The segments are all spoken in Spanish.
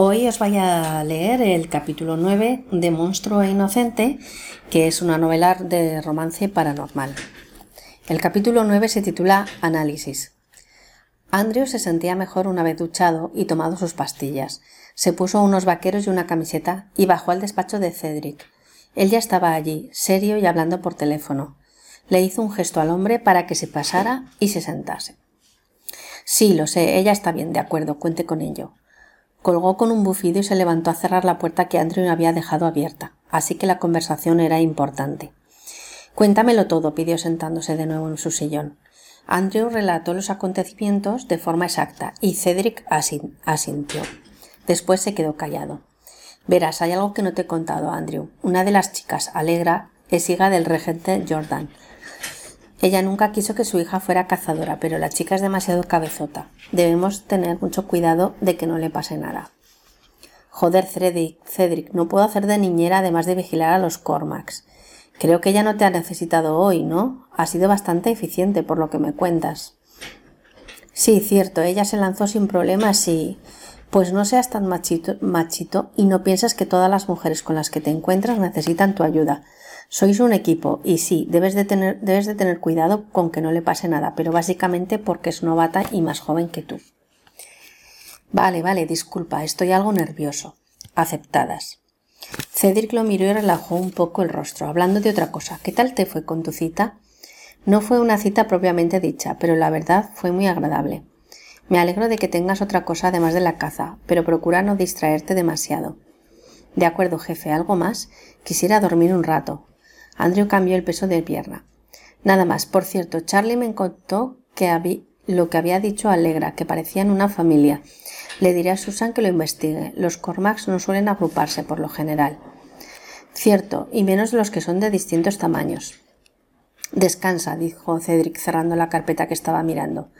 Hoy os voy a leer el capítulo 9 de Monstruo e Inocente, que es una novela de romance paranormal. El capítulo 9 se titula Análisis. Andrew se sentía mejor una vez duchado y tomado sus pastillas. Se puso unos vaqueros y una camiseta y bajó al despacho de Cedric. Él ya estaba allí, serio y hablando por teléfono. Le hizo un gesto al hombre para que se pasara y se sentase. Sí, lo sé, ella está bien, de acuerdo, cuente con ello. Colgó con un bufido y se levantó a cerrar la puerta que Andrew había dejado abierta, así que la conversación era importante. Cuéntamelo todo, pidió sentándose de nuevo en su sillón. Andrew relató los acontecimientos de forma exacta y Cedric asintió. Después se quedó callado. Verás, hay algo que no te he contado, Andrew. Una de las chicas, Alegra, es hija del regente Jordan, ella nunca quiso que su hija fuera cazadora, pero la chica es demasiado cabezota. Debemos tener mucho cuidado de que no le pase nada. Joder, Cedric, Cedric, no puedo hacer de niñera además de vigilar a los Cormacs. Creo que ella no te ha necesitado hoy, ¿no? Ha sido bastante eficiente por lo que me cuentas. Sí, cierto, ella se lanzó sin problemas y... Pues no seas tan machito, machito y no piensas que todas las mujeres con las que te encuentras necesitan tu ayuda. Sois un equipo y sí, debes de, tener, debes de tener cuidado con que no le pase nada, pero básicamente porque es novata y más joven que tú. Vale, vale, disculpa, estoy algo nervioso. Aceptadas. Cedric lo miró y relajó un poco el rostro, hablando de otra cosa. ¿Qué tal te fue con tu cita? No fue una cita propiamente dicha, pero la verdad fue muy agradable. Me alegro de que tengas otra cosa además de la caza, pero procura no distraerte demasiado. De acuerdo, jefe, ¿algo más? Quisiera dormir un rato. Andrew cambió el peso de pierna. Nada más. Por cierto, Charlie me contó que lo que había dicho Alegra, que parecían una familia. Le diré a Susan que lo investigue. Los Cormacs no suelen agruparse por lo general. Cierto, y menos los que son de distintos tamaños. Descansa, dijo Cedric cerrando la carpeta que estaba mirando.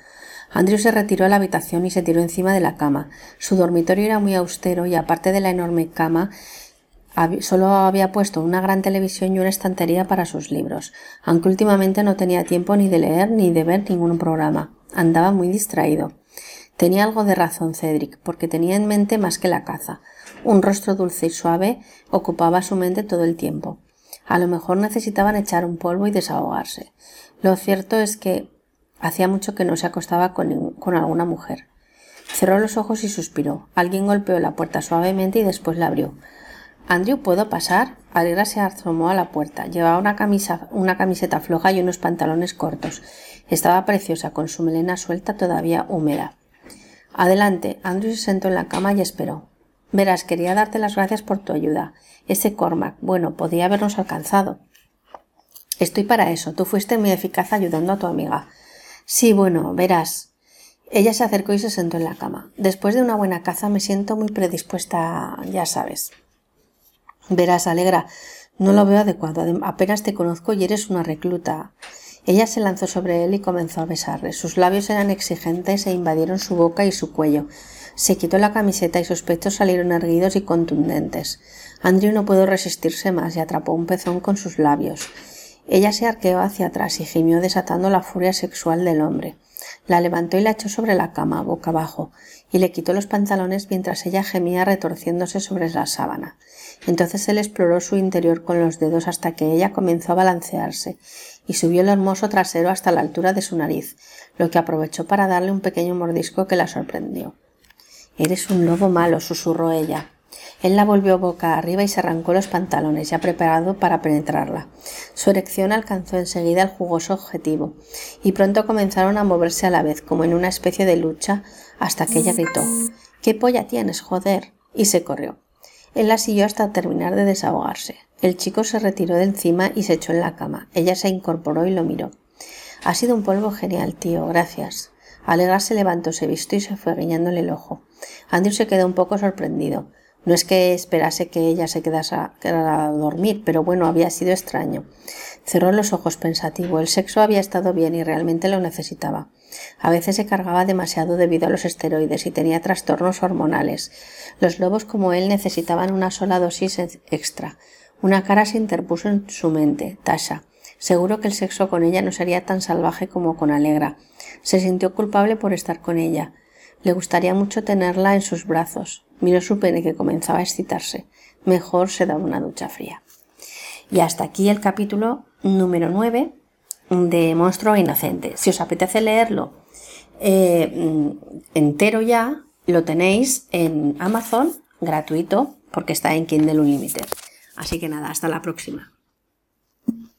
Andrew se retiró a la habitación y se tiró encima de la cama. Su dormitorio era muy austero y aparte de la enorme cama solo había puesto una gran televisión y una estantería para sus libros, aunque últimamente no tenía tiempo ni de leer ni de ver ningún programa. Andaba muy distraído. Tenía algo de razón Cedric, porque tenía en mente más que la caza. Un rostro dulce y suave ocupaba su mente todo el tiempo. A lo mejor necesitaban echar un polvo y desahogarse. Lo cierto es que hacía mucho que no se acostaba con, con alguna mujer. Cerró los ojos y suspiró. Alguien golpeó la puerta suavemente y después la abrió. Andrew, ¿puedo pasar? Alegra se asomó a la puerta. Llevaba una, camisa, una camiseta floja y unos pantalones cortos. Estaba preciosa, con su melena suelta todavía húmeda. Adelante. Andrew se sentó en la cama y esperó. Verás, quería darte las gracias por tu ayuda. Ese Cormac, bueno, podía habernos alcanzado. Estoy para eso. Tú fuiste muy eficaz ayudando a tu amiga. Sí, bueno, verás. Ella se acercó y se sentó en la cama. Después de una buena caza me siento muy predispuesta, ya sabes. Verás, Alegra, no lo veo adecuado. Apenas te conozco y eres una recluta. Ella se lanzó sobre él y comenzó a besarle. Sus labios eran exigentes e invadieron su boca y su cuello. Se quitó la camiseta y sus pechos salieron erguidos y contundentes. Andrew no pudo resistirse más y atrapó un pezón con sus labios. Ella se arqueó hacia atrás y gimió desatando la furia sexual del hombre. La levantó y la echó sobre la cama, boca abajo, y le quitó los pantalones mientras ella gemía retorciéndose sobre la sábana. Entonces él exploró su interior con los dedos hasta que ella comenzó a balancearse y subió el hermoso trasero hasta la altura de su nariz, lo que aprovechó para darle un pequeño mordisco que la sorprendió. Eres un lobo malo, susurró ella. Él la volvió boca arriba y se arrancó los pantalones, ya preparado para penetrarla. Su erección alcanzó enseguida el jugoso objetivo, y pronto comenzaron a moverse a la vez, como en una especie de lucha, hasta que ella gritó ¿Qué polla tienes, joder? y se corrió. Él la siguió hasta terminar de desahogarse. El chico se retiró de encima y se echó en la cama. Ella se incorporó y lo miró. Ha sido un polvo genial, tío, gracias. Alegra se levantó, se vistió y se fue guiñándole el ojo. Andrew se quedó un poco sorprendido. No es que esperase que ella se quedase a dormir, pero bueno, había sido extraño. Cerró los ojos pensativo. El sexo había estado bien y realmente lo necesitaba. A veces se cargaba demasiado debido a los esteroides y tenía trastornos hormonales. Los lobos como él necesitaban una sola dosis extra. Una cara se interpuso en su mente. Tasha. Seguro que el sexo con ella no sería tan salvaje como con Alegra. Se sintió culpable por estar con ella. Le gustaría mucho tenerla en sus brazos. Miro su pene que comenzaba a excitarse. Mejor se daba una ducha fría. Y hasta aquí el capítulo número 9 de Monstruo Inocente. Si os apetece leerlo eh, entero ya, lo tenéis en Amazon gratuito porque está en Kindle Unlimited. Así que nada, hasta la próxima.